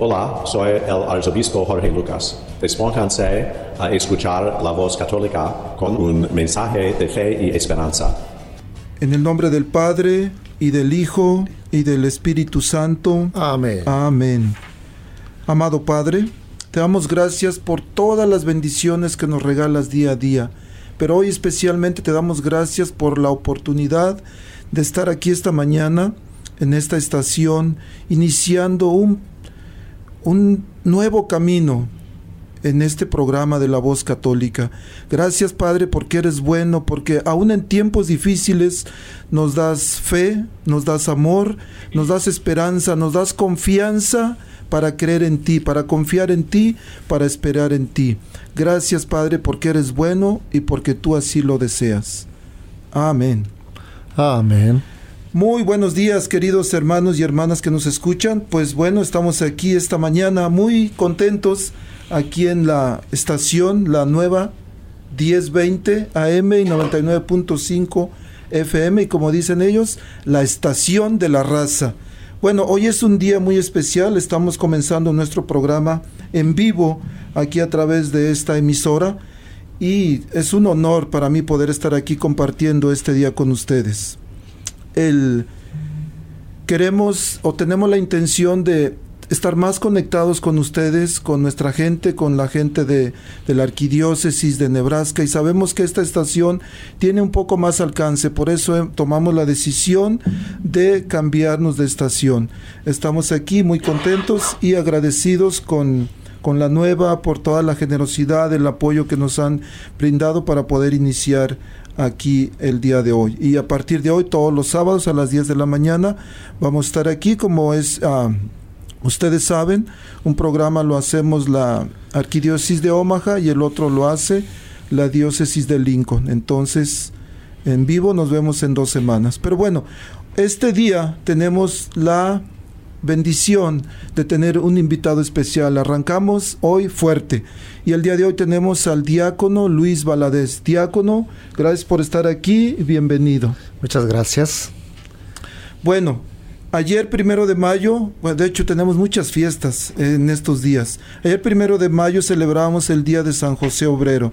Hola, soy el arzobispo Jorge Lucas. Despónganse a escuchar la voz católica con un mensaje de fe y esperanza. En el nombre del Padre, y del Hijo, y del Espíritu Santo. Amén. Amén. Amado Padre, te damos gracias por todas las bendiciones que nos regalas día a día, pero hoy especialmente te damos gracias por la oportunidad de estar aquí esta mañana en esta estación, iniciando un un nuevo camino en este programa de la voz católica. Gracias Padre porque eres bueno, porque aún en tiempos difíciles nos das fe, nos das amor, nos das esperanza, nos das confianza para creer en ti, para confiar en ti, para esperar en ti. Gracias Padre porque eres bueno y porque tú así lo deseas. Amén. Amén. Muy buenos días, queridos hermanos y hermanas que nos escuchan. Pues bueno, estamos aquí esta mañana muy contentos aquí en la estación, la nueva 1020 AM y 99.5 FM y como dicen ellos, la estación de la raza. Bueno, hoy es un día muy especial, estamos comenzando nuestro programa en vivo aquí a través de esta emisora y es un honor para mí poder estar aquí compartiendo este día con ustedes el queremos o tenemos la intención de estar más conectados con ustedes, con nuestra gente, con la gente de, la arquidiócesis de Nebraska y sabemos que esta estación tiene un poco más alcance, por eso eh, tomamos la decisión de cambiarnos de estación. Estamos aquí muy contentos y agradecidos con, con la nueva por toda la generosidad, el apoyo que nos han brindado para poder iniciar aquí el día de hoy. Y a partir de hoy, todos los sábados a las 10 de la mañana, vamos a estar aquí como es... Uh, Ustedes saben, un programa lo hacemos la Arquidiócesis de Omaha y el otro lo hace la Diócesis de Lincoln. Entonces, en vivo nos vemos en dos semanas. Pero bueno, este día tenemos la bendición de tener un invitado especial. Arrancamos hoy fuerte. Y el día de hoy tenemos al diácono Luis Valadez. Diácono, gracias por estar aquí y bienvenido. Muchas gracias. Bueno, ayer primero de mayo, bueno, de hecho tenemos muchas fiestas en estos días. Ayer primero de mayo celebramos el Día de San José Obrero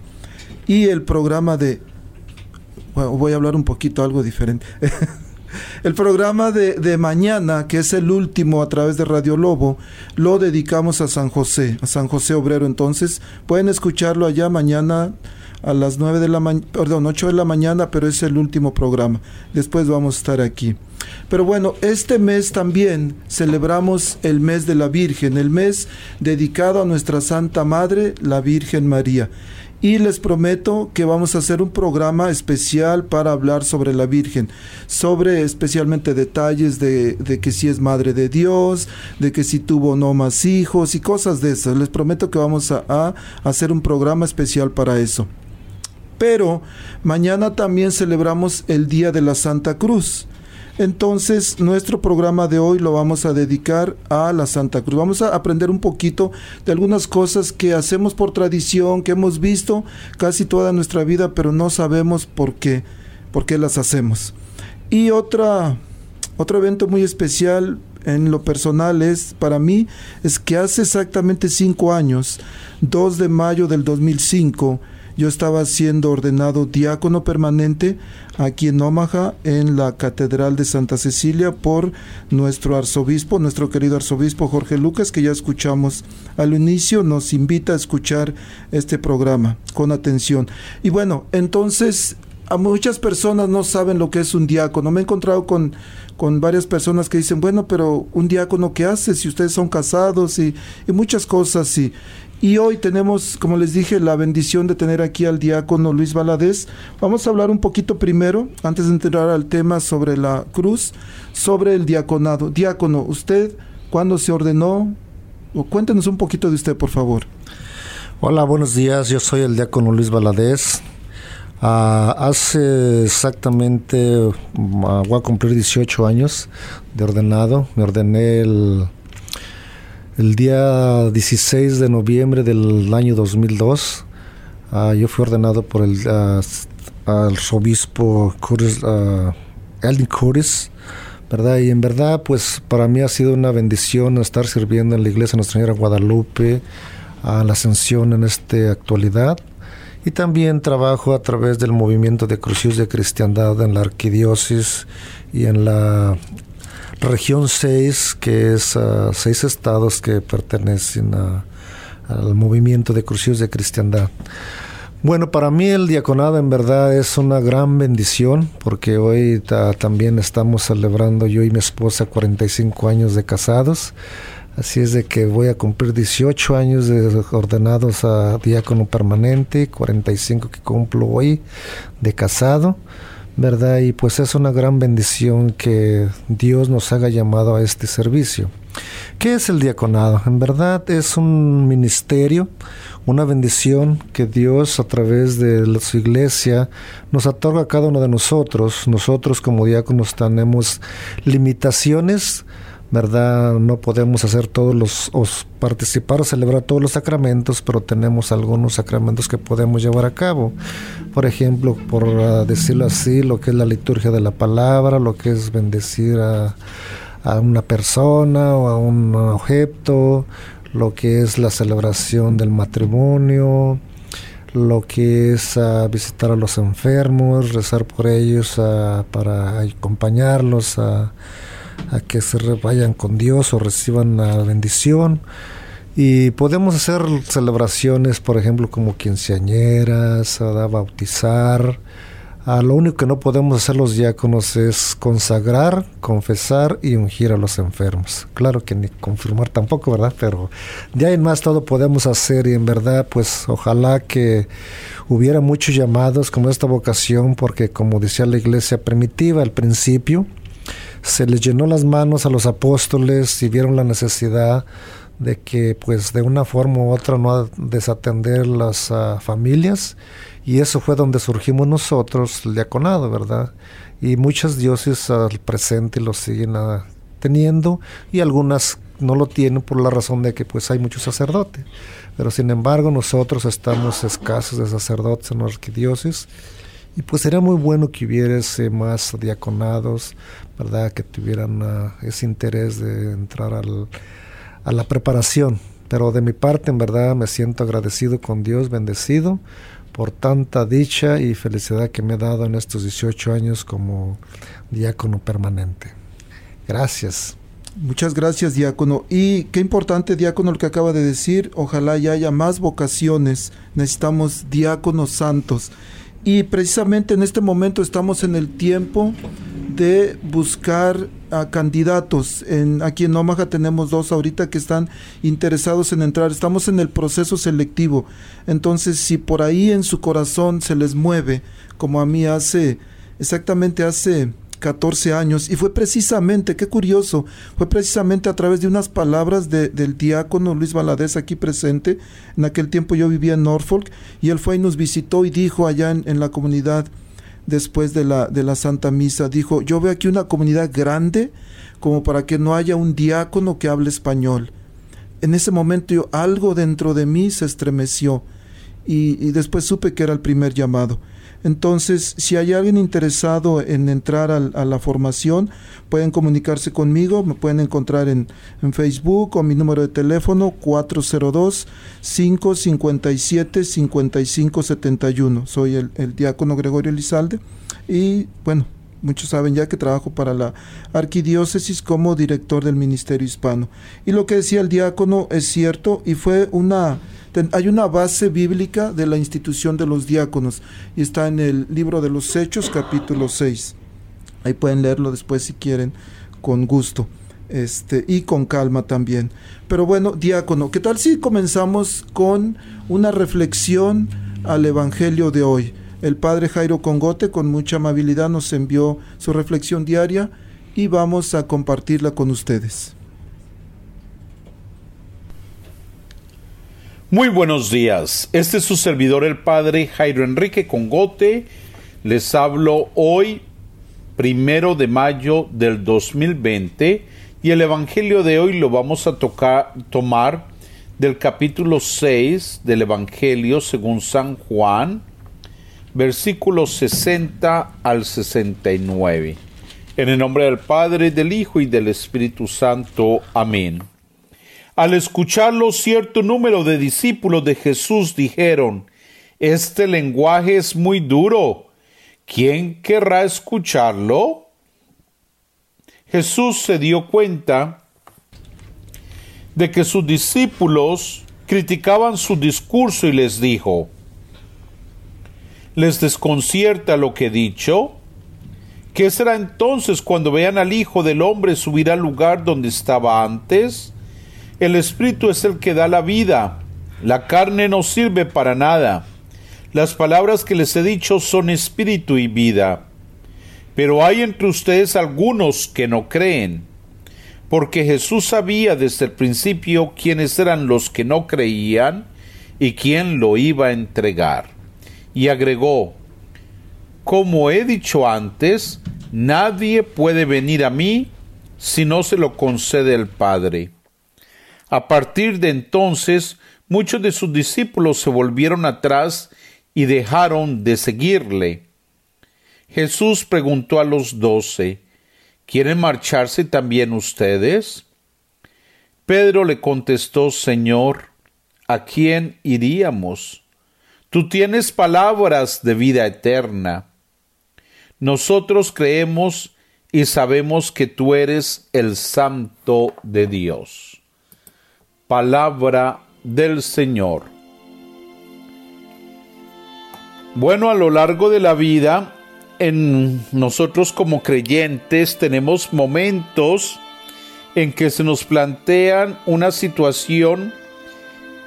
y el programa de... Bueno, voy a hablar un poquito algo diferente. El programa de, de, mañana, que es el último a través de Radio Lobo, lo dedicamos a San José, a San José Obrero. Entonces, pueden escucharlo allá mañana a las 9 de la mañana, perdón, 8 de la mañana, pero es el último programa. Después vamos a estar aquí. Pero bueno, este mes también celebramos el mes de la Virgen, el mes dedicado a nuestra Santa Madre, la Virgen María y les prometo que vamos a hacer un programa especial para hablar sobre la Virgen, sobre especialmente detalles de, que si es Madre de Dios, de que si tuvo no más hijos y cosas de esas. Les prometo que vamos a hacer un programa especial para eso. Pero mañana también celebramos el Día de la Santa Cruz. Entonces, nuestro programa de hoy lo vamos a dedicar a la Santa Cruz. Vamos a aprender un poquito de algunas cosas que hacemos por tradición, que hemos visto casi toda nuestra vida, pero no sabemos por qué, por qué las hacemos. Y otra, otro evento muy especial en lo personal es para mí es que hace exactamente cinco años, 2 de mayo del 2005, yo estaba siendo ordenado diácono permanente aquí en Omaha, en la Catedral de Santa Cecilia, por nuestro arzobispo, nuestro querido arzobispo Jorge Lucas, que ya escuchamos al inicio, nos invita a escuchar este programa con atención. Y bueno, entonces a muchas personas no saben lo que es un diácono. Me he encontrado con, con varias personas que dicen, bueno, pero un diácono qué hace si ustedes son casados y, y muchas cosas. Y, y hoy tenemos, como les dije, la bendición de tener aquí al diácono Luis Valadez. Vamos a hablar un poquito primero, antes de entrar al tema sobre la cruz, sobre el diaconado. Diácono, ¿usted cuándo se ordenó? Cuéntenos un poquito de usted, por favor. Hola, buenos días. Yo soy el diácono Luis Valadez. Ah, hace exactamente, ah, voy a cumplir 18 años de ordenado. Me ordené el, el día 16 de noviembre del año 2002. Ah, yo fui ordenado por el arzobispo Curtis, Eldin Curtis, ¿verdad? Y en verdad, pues para mí ha sido una bendición estar sirviendo en la iglesia Nuestra Señora Guadalupe, a la ascensión en esta actualidad y también trabajo a través del movimiento de Crucius de Cristiandad en la Arquidiócesis y en la región 6, que es uh, seis estados que pertenecen al movimiento de Crucius de Cristiandad. Bueno, para mí el diaconado en verdad es una gran bendición porque hoy también estamos celebrando yo y mi esposa 45 años de casados. Así es de que voy a cumplir 18 años de ordenados a diácono permanente, 45 que cumplo hoy de casado, ¿verdad? Y pues es una gran bendición que Dios nos haga llamado a este servicio. ¿Qué es el diaconado? En verdad es un ministerio, una bendición que Dios a través de su iglesia nos otorga a cada uno de nosotros. Nosotros como diáconos tenemos limitaciones, ¿verdad? No podemos hacer todos los, participar o celebrar todos los sacramentos, pero tenemos algunos sacramentos que podemos llevar a cabo. Por ejemplo, por ah, decirlo así, lo que es la liturgia de la palabra, lo que es bendecir a, una persona o a un objeto, lo que es la celebración del matrimonio, lo que es ah, visitar a los enfermos, rezar por ellos ah, para acompañarlos a a que se vayan con Dios o reciban la bendición. Y podemos hacer celebraciones, por ejemplo, como quinceañeras, a bautizar. a lo único que no podemos hacer los diáconos es consagrar, confesar y ungir a los enfermos. Claro que ni confirmar tampoco, ¿verdad? Pero de ahí en más todo podemos hacer y en verdad, pues ojalá que hubiera muchos llamados como esta vocación, porque como decía la iglesia primitiva al principio, se les llenó las manos a los apóstoles y vieron la necesidad de que pues de una forma u otra no desatender las ah, familias. Y eso fue donde surgimos nosotros el diaconado verdad y muchas dioses al presente lo siguen ah, teniendo y algunas no lo tienen por la razón de que pues hay muchos sacerdotes. Pero sin embargo nosotros estamos escasos de sacerdotes en la arquidiócesis y pues sería muy bueno que hubiese más diaconados, ¿verdad? Que tuvieran ah, ese interés de entrar al, a la preparación. Pero de mi parte, en verdad, me siento agradecido con Dios, bendecido por tanta dicha y felicidad que me ha dado en estos 18 años como diácono permanente. Gracias. Muchas gracias, diácono. Y qué importante, diácono, lo que acaba de decir. Ojalá ya haya más vocaciones. Necesitamos diáconos santos. Y precisamente en este momento estamos en el tiempo de buscar a candidatos. En, aquí en Omaha tenemos dos ahorita que están interesados en entrar. Estamos en el proceso selectivo. Entonces, si por ahí en su corazón se les mueve, como a mí hace, exactamente hace 14 años. Y fue precisamente, qué curioso, fue precisamente a través de unas palabras del diácono Luis Valadez aquí presente, en aquel tiempo yo vivía en Norfolk y él fue y nos visitó y dijo allá en, la comunidad después de la, de la Santa Misa, dijo, yo veo aquí una comunidad grande como para que no haya un diácono que hable español. En ese momento algo dentro de mí se estremeció y, después supe que era el primer llamado. Entonces, si hay alguien interesado en entrar a, la formación, pueden comunicarse conmigo, me pueden encontrar en, Facebook o mi número de teléfono 402-557-5571. Soy el, el diácono Gregorio Elizalde y bueno, muchos saben ya que trabajo para la arquidiócesis como director del ministerio hispano. Y lo que decía el diácono es cierto y fue una hay una base bíblica de la institución de los diáconos y está en el libro de los Hechos, capítulo 6. Ahí pueden leerlo después si quieren, con gusto. Este, y con calma también. Pero bueno, diácono, ¿qué tal si comenzamos con una reflexión al Evangelio de hoy? El padre Jairo Congote con mucha amabilidad nos envió su reflexión diaria y vamos a compartirla con ustedes. Muy buenos días. Este es su servidor, el Padre Jairo Enrique Congote. Les hablo hoy, primero de mayo del 2020, y el Evangelio de hoy lo vamos a tocar, tomar del capítulo 6 del Evangelio según San Juan, versículos 60 al 69. En el nombre del Padre, del Hijo y del Espíritu Santo. Amén. Al escucharlo, cierto número de discípulos de Jesús dijeron, Este lenguaje es muy duro. ¿Quién querrá escucharlo? Jesús se dio cuenta de que sus discípulos criticaban su discurso y les dijo, ¿les desconcierta lo que he dicho? ¿Qué será entonces cuando vean al Hijo del Hombre subir al lugar donde estaba antes? El Espíritu es el que da la vida, la carne no sirve para nada. Las palabras que les he dicho son espíritu y vida. Pero hay entre ustedes algunos que no creen, porque Jesús sabía desde el principio quiénes eran los que no creían y quién lo iba a entregar. Y agregó, como he dicho antes, nadie puede venir a mí si no se lo concede el Padre. A partir de entonces, muchos de sus discípulos se volvieron atrás y dejaron de seguirle. Jesús preguntó a los doce, ¿Quieren marcharse también ustedes? Pedro le contestó, Señor, ¿a quién iríamos? Tú tienes palabras de vida eterna. Nosotros creemos y sabemos que tú eres el Santo de Dios. Palabra del Señor. Bueno, a lo largo de la vida, en nosotros como creyentes tenemos momentos en que se nos plantean una situación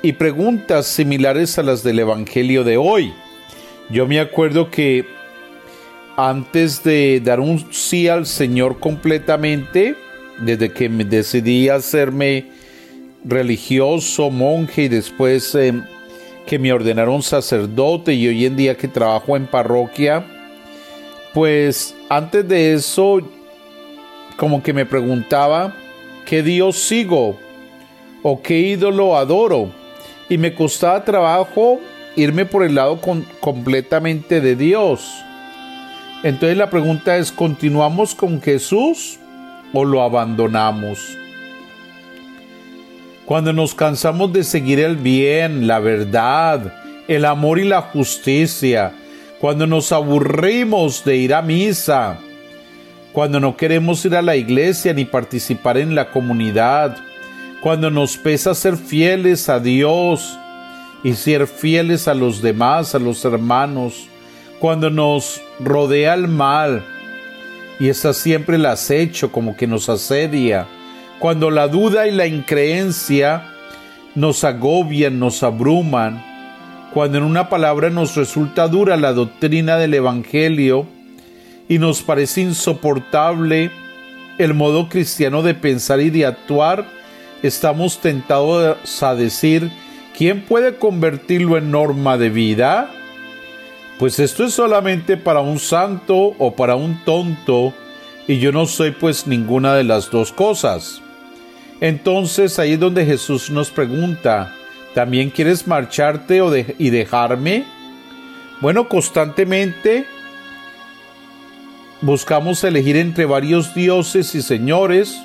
y preguntas similares a las del Evangelio de hoy. Yo me acuerdo que antes de dar un sí al Señor completamente, desde que me decidí hacerme religioso, monje y después eh, que me ordenaron sacerdote y hoy en día que trabajo en parroquia, pues antes de eso como que me preguntaba qué Dios sigo o qué ídolo adoro y me costaba trabajo irme por el lado completamente de Dios. Entonces la pregunta es, ¿continuamos con Jesús o lo abandonamos? Cuando nos cansamos de seguir el bien, la verdad, el amor y la justicia, cuando nos aburrimos de ir a misa, cuando no queremos ir a la iglesia ni participar en la comunidad, cuando nos pesa ser fieles a Dios y ser fieles a los demás, a los hermanos, cuando nos rodea el mal y está siempre el acecho como que nos asedia, cuando la duda y la increencia nos agobian, nos abruman, cuando en una palabra nos resulta dura la doctrina del Evangelio y nos parece insoportable el modo cristiano de pensar y de actuar, estamos tentados a decir, ¿quién puede convertirlo en norma de vida? Pues esto es solamente para un santo o para un tonto, y yo no soy pues ninguna de las dos cosas. Entonces ahí es donde Jesús nos pregunta, ¿también quieres marcharte y dejarme? Bueno, constantemente buscamos elegir entre varios dioses y señores,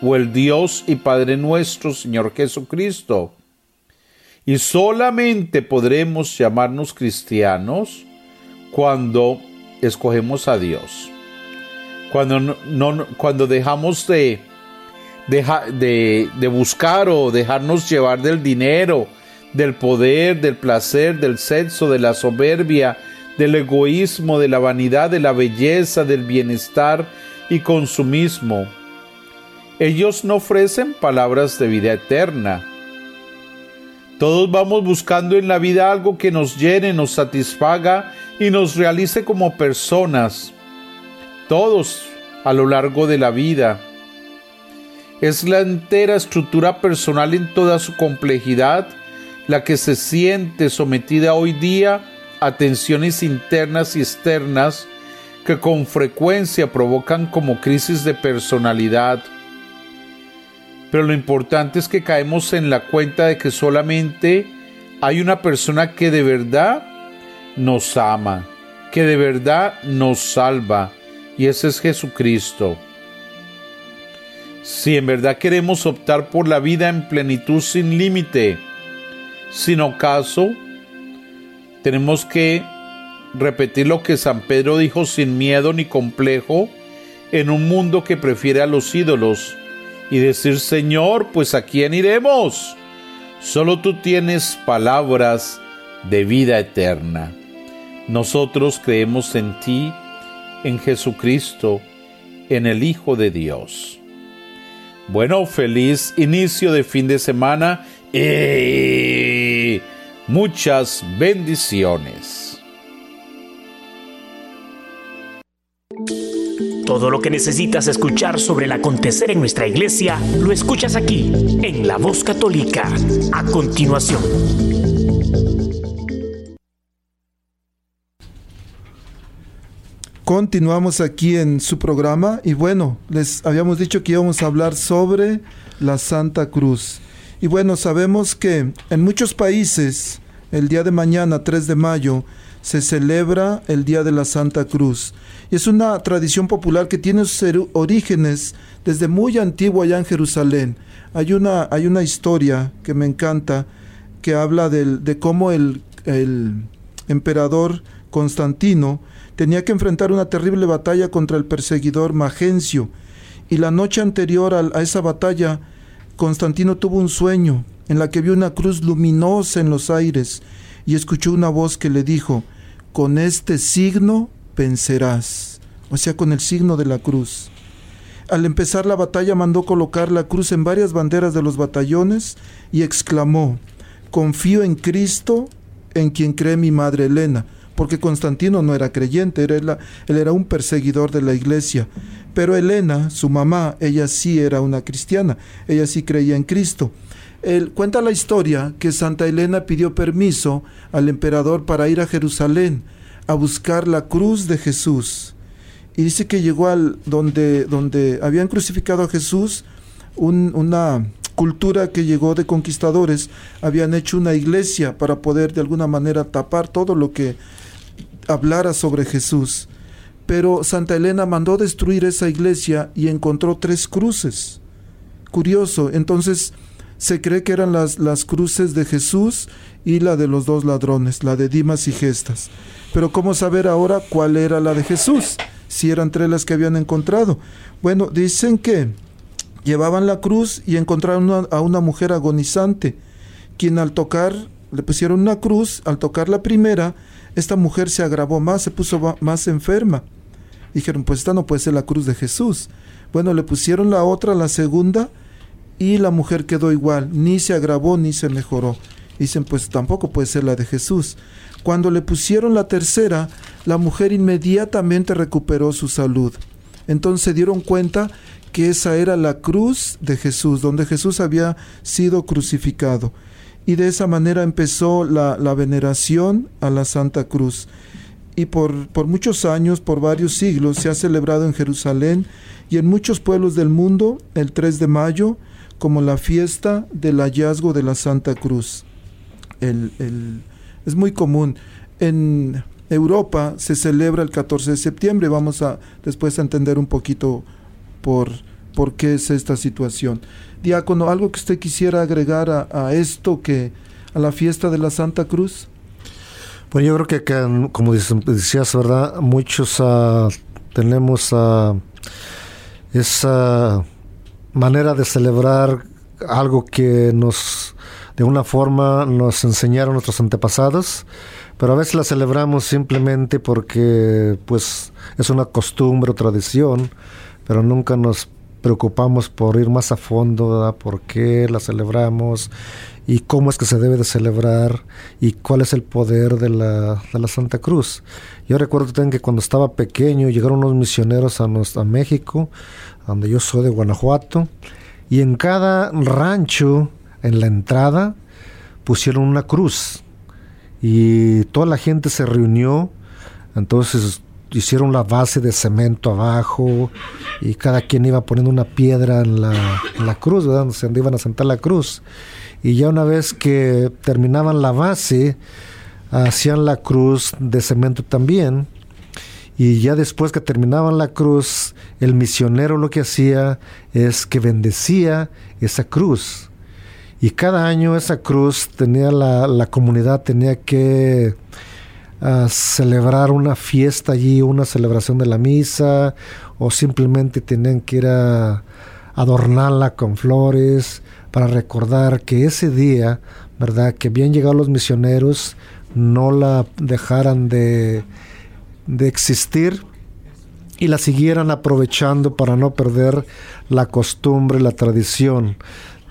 o el Dios y Padre nuestro, Señor Jesucristo. Y solamente podremos llamarnos cristianos cuando escogemos a Dios. Cuando, no, cuando dejamos de, de, de buscar o dejarnos llevar del dinero, del poder, del placer, del sexo, de la soberbia, del egoísmo, de la vanidad, de la belleza, del bienestar y consumismo. Ellos no ofrecen palabras de vida eterna. Todos vamos buscando en la vida algo que nos llene, nos satisfaga y nos realice como personas. Todos a lo largo de la vida. Es la entera estructura personal en toda su complejidad la que se siente sometida hoy día a tensiones internas y externas que con frecuencia provocan como crisis de personalidad. Pero lo importante es que caemos en la cuenta de que solamente hay una persona que de verdad nos ama, que de verdad nos salva, y ese es Jesucristo. Si en verdad queremos optar por la vida en plenitud sin límite, sin ocaso, tenemos que repetir lo que San Pedro dijo sin miedo ni complejo en un mundo que prefiere a los ídolos y decir, Señor, pues a quién iremos? Solo tú tienes palabras de vida eterna. Nosotros creemos en ti, en Jesucristo, en el Hijo de Dios. Bueno, feliz inicio de fin de semana y muchas bendiciones. Todo lo que necesitas escuchar sobre el acontecer en nuestra iglesia, lo escuchas aquí, en La Voz Católica, a continuación. Continuamos aquí en su programa y bueno, les habíamos dicho que íbamos a hablar sobre la Santa Cruz. Y bueno, sabemos que en muchos países el día de mañana, 3 de mayo, se celebra el Día de la Santa Cruz. Y es una tradición popular que tiene sus orígenes desde muy antiguo allá en Jerusalén. Hay una, hay una historia que me encanta que habla de cómo el, el emperador Constantino tenía que enfrentar una terrible batalla contra el perseguidor Magencio. Y la noche anterior a, esa batalla, Constantino tuvo un sueño en la que vio una cruz luminosa en los aires y escuchó una voz que le dijo, con este signo vencerás, o sea, con el signo de la cruz. Al empezar la batalla mandó colocar la cruz en varias banderas de los batallones y exclamó, confío en Cristo, en quien cree mi madre Elena, porque Constantino no era creyente, era, él era un perseguidor de la iglesia. Pero Elena, su mamá, ella sí era una cristiana, ella sí creía en Cristo. Él, cuenta la historia que Santa Elena pidió permiso al emperador para ir a Jerusalén a buscar la cruz de Jesús. Y dice que llegó al donde, donde habían crucificado a Jesús, una cultura que llegó de conquistadores, habían hecho una iglesia para poder de alguna manera tapar todo lo que hablara sobre Jesús. Pero Santa Elena mandó destruir esa iglesia y encontró tres cruces. Curioso, entonces se cree que eran las, las cruces de Jesús y la de los dos ladrones, la de Dimas y Gestas. Pero ¿cómo saber ahora cuál era la de Jesús? Si eran tres las que habían encontrado. Bueno, dicen que llevaban la cruz y encontraron a una mujer agonizante, quien al tocar, le pusieron una cruz, al tocar la primera, esta mujer se agravó más, se puso más enferma. Dijeron, pues esta no puede ser la cruz de Jesús. Bueno, le pusieron la otra, la segunda, y la mujer quedó igual, ni se agravó ni se mejoró. Dicen, pues tampoco puede ser la de Jesús. Cuando le pusieron la tercera, la mujer inmediatamente recuperó su salud. Entonces se dieron cuenta que esa era la cruz de Jesús, donde Jesús había sido crucificado y de esa manera empezó la, veneración a la Santa Cruz. Y por, por, muchos años, por varios siglos, se ha celebrado en Jerusalén y en muchos pueblos del mundo el 3 de mayo como la fiesta del hallazgo de la Santa Cruz. El, es muy común. En Europa se celebra el 14 de septiembre. Vamos a después a entender un poquito por, por qué es esta situación. Diácono, ¿algo que usted quisiera agregar a, esto, que a la fiesta de la Santa Cruz? Bueno, yo creo que, como decías, ¿verdad? Muchos uh, tenemos uh, esa manera de celebrar algo que nos, de una forma, nos enseñaron nuestros antepasados, pero a veces la celebramos simplemente porque, pues, es una costumbre o tradición, pero nunca nos preocupamos por ir más a fondo, por qué la celebramos y cómo es que se debe de celebrar y cuál es el poder de la, de la Santa Cruz. Yo recuerdo también que cuando estaba pequeño llegaron unos misioneros a, a México, donde yo soy de Guanajuato, y en cada rancho, en la entrada, pusieron una cruz. Y toda la gente se reunió, entonces hicieron la base de cemento abajo y cada quien iba poniendo una piedra en la, cruz, ¿verdad? Donde iban a sentar la cruz. Y ya una vez que terminaban la base, hacían la cruz de cemento también. Y ya después que terminaban la cruz, el misionero lo que hacía es que bendecía esa cruz. Y cada año esa cruz tenía la, la comunidad tenía que a celebrar una fiesta allí, una celebración de la misa, o simplemente tenían que ir a adornarla con flores para recordar que ese día, ¿verdad? Que bien llegados los misioneros, no la dejaran de, de existir y la siguieran aprovechando para no perder la costumbre, la tradición.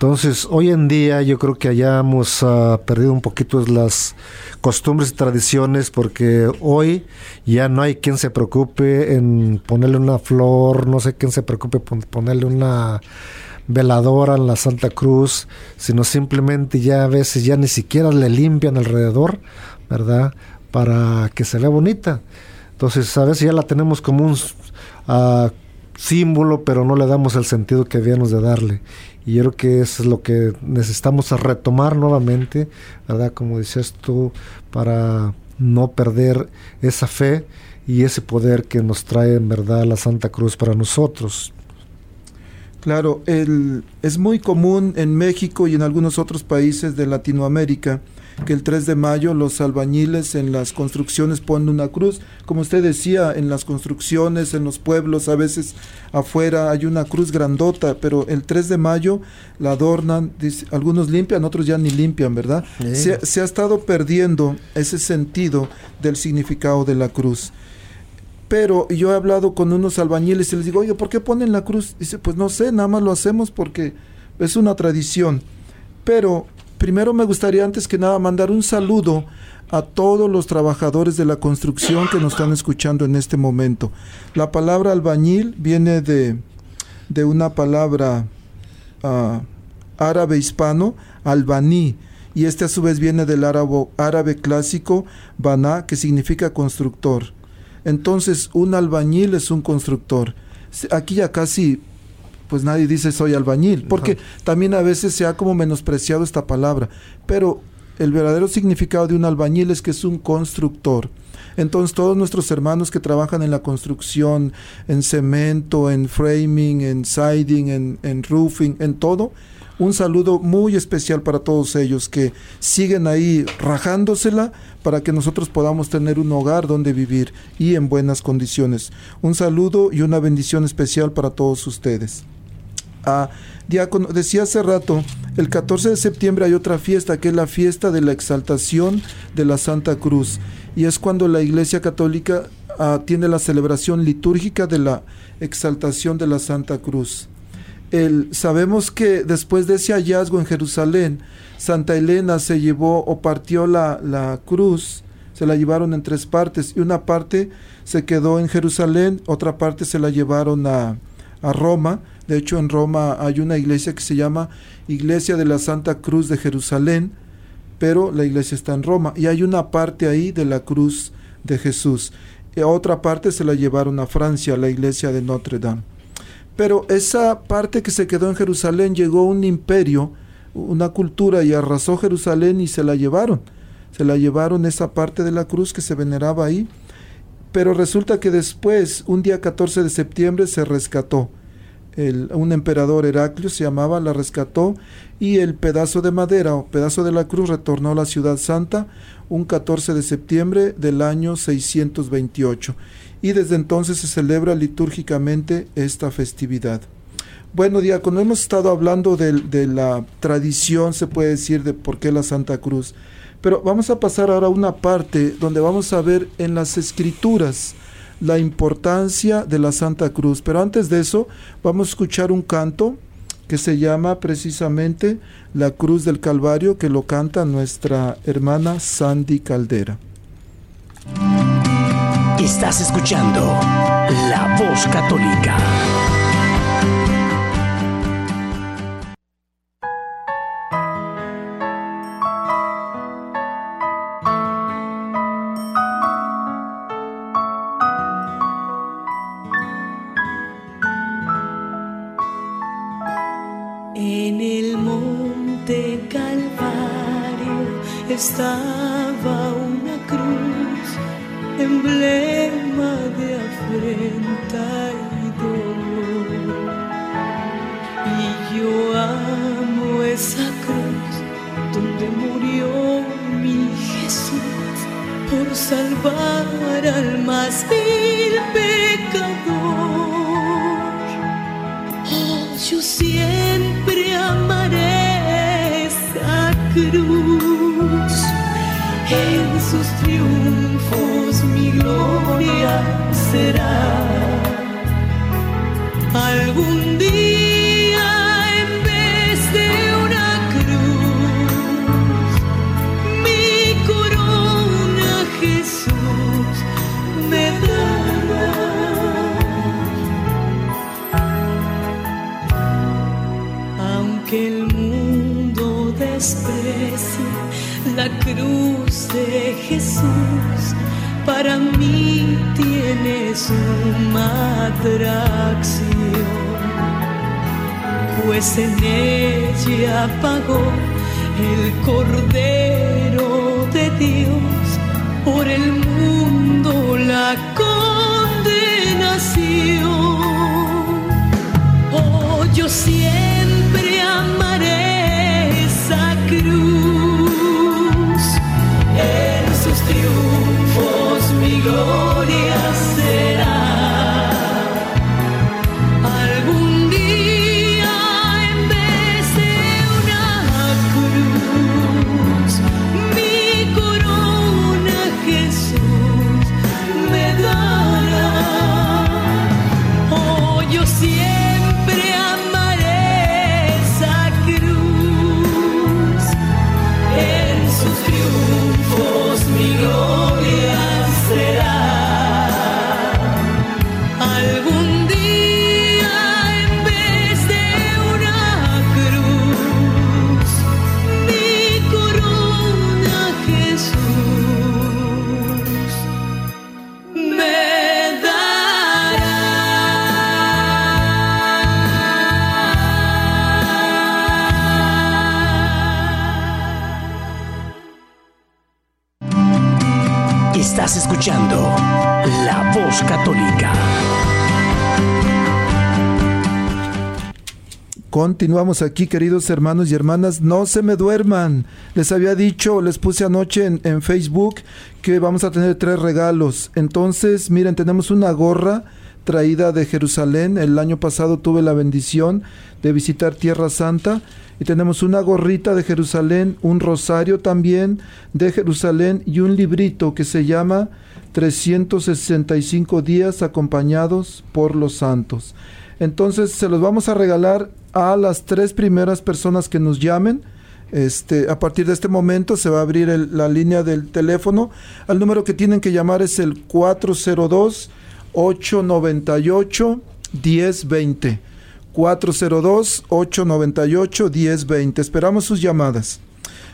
Entonces, hoy en día yo creo que hayamos uh, perdido un poquito las costumbres y tradiciones porque hoy ya no hay quien se preocupe en ponerle una flor, no sé quién se preocupe por ponerle una veladora en la Santa Cruz, sino simplemente ya a veces ya ni siquiera le limpian alrededor, ¿verdad? Para que se vea bonita. Entonces, a veces ya la tenemos como un uh, símbolo, pero no le damos el sentido que debíamos de darle. Y yo creo que eso es lo que necesitamos retomar nuevamente, ¿verdad? Como decías tú, para no perder esa fe y ese poder que nos trae en verdad la Santa Cruz para nosotros. Claro, el, es muy común en México y en algunos otros países de Latinoamérica que el 3 de mayo los albañiles en las construcciones ponen una cruz. Como usted decía, en las construcciones, en los pueblos, a veces afuera hay una cruz grandota, pero el 3 de mayo la adornan, algunos limpian, otros ya ni limpian, ¿verdad? Se, se ha estado perdiendo ese sentido del significado de la cruz pero yo he hablado con unos albañiles y les digo, oye, ¿por qué ponen la cruz? Dice, pues no sé, nada más lo hacemos porque es una tradición. Pero primero me gustaría antes que nada mandar un saludo a todos los trabajadores de la construcción que nos están escuchando en este momento. La palabra albañil viene de, de una palabra uh, árabe hispano, albaní, y este a su vez viene del árabe, árabe clásico, baná, que significa constructor. Entonces, un albañil es un constructor. Aquí ya casi pues nadie dice soy albañil, porque también a veces se ha como menospreciado esta palabra, pero el verdadero significado de un albañil es que es un constructor. Entonces todos nuestros hermanos que trabajan en la construcción, en cemento, en framing, en siding, en, en roofing, en todo, un saludo muy especial para todos ellos que siguen ahí rajándosela para que nosotros podamos tener un hogar donde vivir y en buenas condiciones. Un saludo y una bendición especial para todos ustedes. Decía hace rato, el 14 de septiembre hay otra fiesta que es la fiesta de la exaltación de la Santa Cruz y es cuando la Iglesia Católica ah, tiene la celebración litúrgica de la exaltación de la Santa Cruz. El, sabemos que después de ese hallazgo en Jerusalén, Santa Elena se llevó o partió la, la cruz, se la llevaron en tres partes y una parte se quedó en Jerusalén, otra parte se la llevaron a, a Roma de hecho, en Roma hay una iglesia que se llama Iglesia de la Santa Cruz de Jerusalén, pero la iglesia está en Roma y hay una parte ahí de la cruz de Jesús. Y otra parte se la llevaron a Francia, la iglesia de Notre Dame. Pero esa parte que se quedó en Jerusalén llegó un imperio, una cultura y arrasó Jerusalén y se la llevaron. Se la llevaron esa parte de la cruz que se veneraba ahí. Pero resulta que después, un día 14 de septiembre, se rescató. Un emperador Heraclio se llamaba, la rescató y el pedazo de madera o pedazo de la cruz retornó a la ciudad santa un 14 de septiembre del año 628 y desde entonces se celebra litúrgicamente esta festividad. Bueno, diácono, hemos estado hablando de, de la tradición, se puede decir, de por qué la Santa Cruz, pero vamos a pasar ahora a una parte donde vamos a ver en las escrituras, la importancia de la Santa Cruz. Pero antes de eso, vamos a escuchar un canto que se llama precisamente La Cruz del Calvario, que lo canta nuestra hermana Sandy Caldera. Estás escuchando La Voz Católica. Estaba una cruz, emblema de afrenta y dolor. Y yo amo esa cruz donde murió mi Jesús por salvar al más será. Algún día en vez de una cruz, mi corona Jesús me dará. Aunque el mundo desprecie la cruz de Jesús, para mí tiene suma atracción, pues en ella pagó el Cordero de Dios por el mundo la condenación. Continuamos aquí, queridos hermanos y hermanas. No se me duerman. Les había dicho, les puse anoche en, en Facebook que vamos a tener tres regalos. Entonces, miren, tenemos una gorra traída de Jerusalén. El año pasado tuve la bendición de visitar Tierra Santa. Y tenemos una gorrita de Jerusalén, un rosario también de Jerusalén y un librito que se llama 365 días acompañados por los santos. Entonces se los vamos a regalar a las tres primeras personas que nos llamen. Este, a partir de este momento se va a abrir la línea del teléfono. Al número que tienen que llamar es el 402-898-1020. 402-898-1020. Esperamos sus llamadas.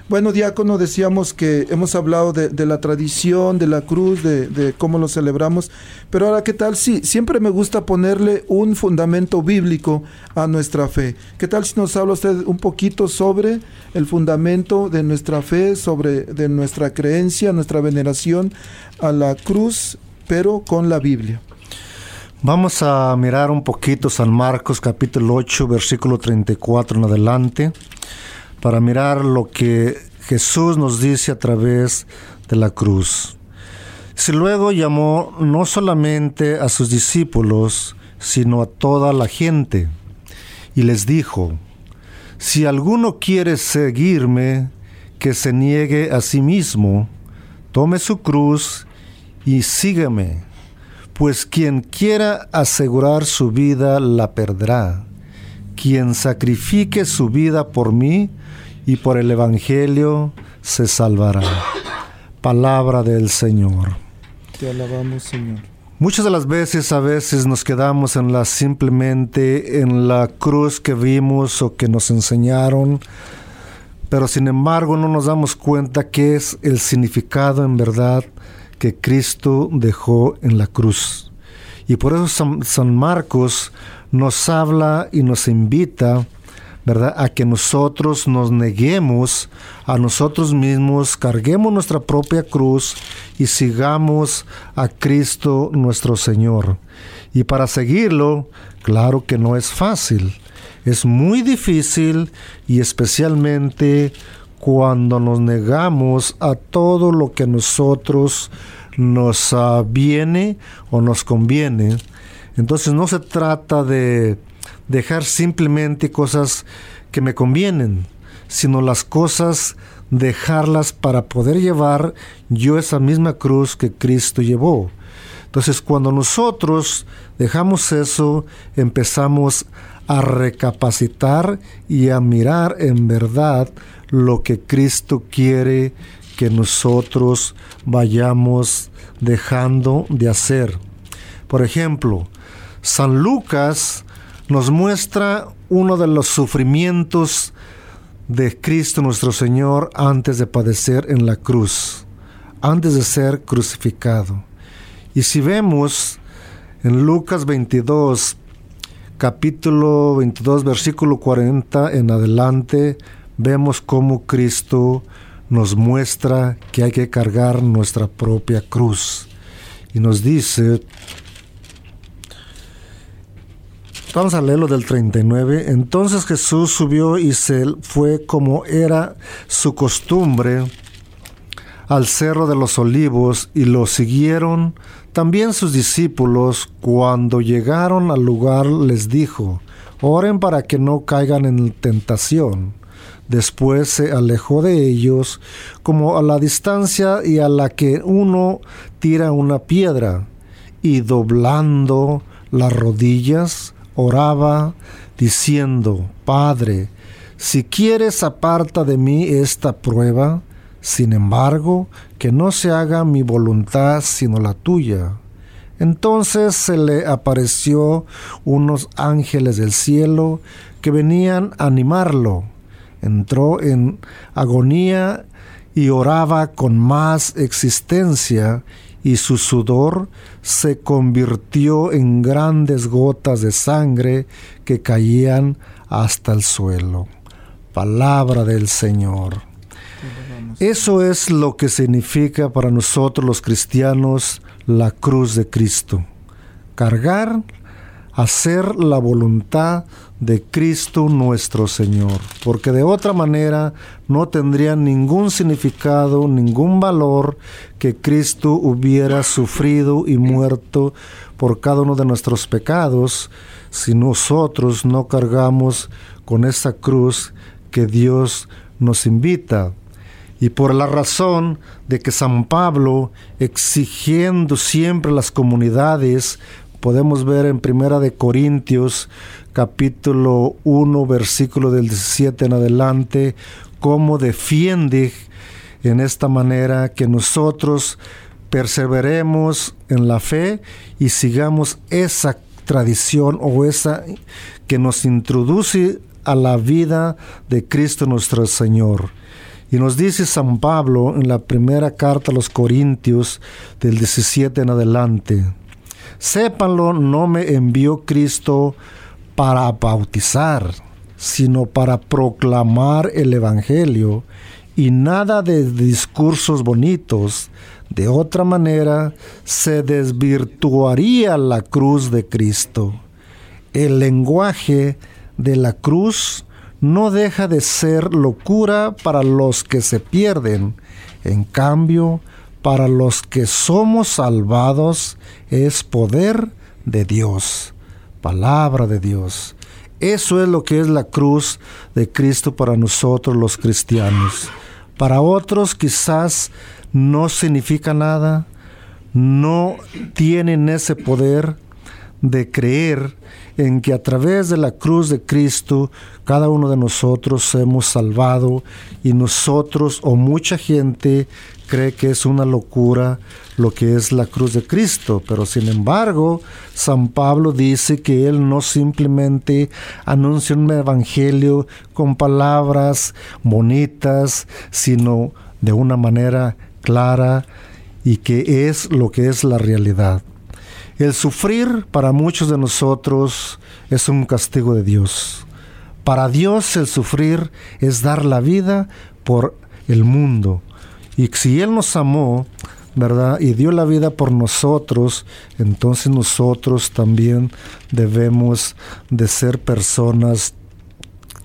Bueno, diácono, decíamos que hemos hablado de, la tradición, de la cruz, de, de cómo lo celebramos, pero ahora, ¿qué tal si siempre me gusta ponerle un fundamento bíblico a nuestra fe? ¿Qué tal si nos habla usted un poquito sobre el fundamento de nuestra fe, sobre de nuestra creencia, nuestra veneración a la cruz, pero con la Biblia? Vamos a mirar un poquito San Marcos capítulo 8, versículo 34 en adelante, para mirar lo que Jesús nos dice a través de la cruz. Si luego llamó no solamente a sus discípulos, sino a toda la gente, y les dijo, si alguno quiere seguirme, que se niegue a sí mismo, tome su cruz y sígueme pues quien quiera asegurar su vida la perderá. Quien sacrifique su vida por mí y por el Evangelio se salvará. Palabra del Señor. Te alabamos, Señor. Muchas de las veces, a veces nos quedamos en la simplemente en la cruz que vimos o que nos enseñaron, pero sin embargo no nos damos cuenta qué es el significado en verdad que Cristo dejó en la cruz. Y por eso San, San Marcos nos habla y nos invita ¿verdad? A que nosotros nos neguemos a nosotros mismos, carguemos nuestra propia cruz y sigamos a Cristo nuestro Señor. Y para seguirlo, claro que no es fácil. Es muy difícil y especialmente cuando nos negamos a todo lo que nosotros nos uh, viene o nos conviene. Entonces no se trata de dejar simplemente cosas que me convienen, sino las cosas dejarlas para poder llevar yo esa misma cruz que Cristo llevó. Entonces cuando nosotros dejamos eso, empezamos a recapacitar y a mirar en verdad lo que Cristo quiere que nosotros vayamos dejando de hacer. Por ejemplo, San Lucas nos muestra uno de los sufrimientos de Cristo nuestro Señor antes de padecer en la cruz, antes de ser crucificado. Y si vemos en Lucas 22, capítulo 22, versículo 40 en adelante, vemos cómo Cristo nos muestra que hay que cargar nuestra propia cruz. Y nos dice, vamos a leerlo del 39, entonces Jesús subió y se fue como era su costumbre al cerro de los olivos y lo siguieron también sus discípulos. Cuando llegaron al lugar les dijo, oren para que no caigan en tentación. Después se alejó de ellos como a la distancia y a la que uno tira una piedra, y doblando las rodillas, oraba diciendo, Padre, si quieres aparta de mí esta prueba, sin embargo, que no se haga mi voluntad sino la tuya. Entonces se le apareció unos ángeles del cielo que venían a animarlo entró en agonía y oraba con más existencia y su sudor se convirtió en grandes gotas de sangre que caían hasta el suelo. Palabra del Señor. Eso es lo que significa para nosotros los cristianos la cruz de Cristo. Cargar, hacer la voluntad de Cristo nuestro Señor, porque de otra manera no tendría ningún significado, ningún valor que Cristo hubiera sufrido y muerto por cada uno de nuestros pecados si nosotros no cargamos con esa cruz que Dios nos invita. Y por la razón de que San Pablo, exigiendo siempre las comunidades, podemos ver en Primera de Corintios capítulo 1, versículo del 17 en adelante, cómo defiende en esta manera que nosotros perseveremos en la fe y sigamos esa tradición o esa que nos introduce a la vida de Cristo nuestro Señor. Y nos dice San Pablo en la primera carta a los Corintios del 17 en adelante, sépanlo, no me envió Cristo para bautizar, sino para proclamar el Evangelio y nada de discursos bonitos. De otra manera, se desvirtuaría la cruz de Cristo. El lenguaje de la cruz no deja de ser locura para los que se pierden. En cambio, para los que somos salvados es poder de Dios palabra de Dios. Eso es lo que es la cruz de Cristo para nosotros los cristianos. Para otros quizás no significa nada, no tienen ese poder de creer en que a través de la cruz de Cristo cada uno de nosotros hemos salvado y nosotros o mucha gente cree que es una locura lo que es la cruz de Cristo, pero sin embargo, San Pablo dice que él no simplemente anuncia un evangelio con palabras bonitas, sino de una manera clara y que es lo que es la realidad. El sufrir para muchos de nosotros es un castigo de Dios. Para Dios el sufrir es dar la vida por el mundo. Y si Él nos amó, ¿verdad? Y dio la vida por nosotros, entonces nosotros también debemos de ser personas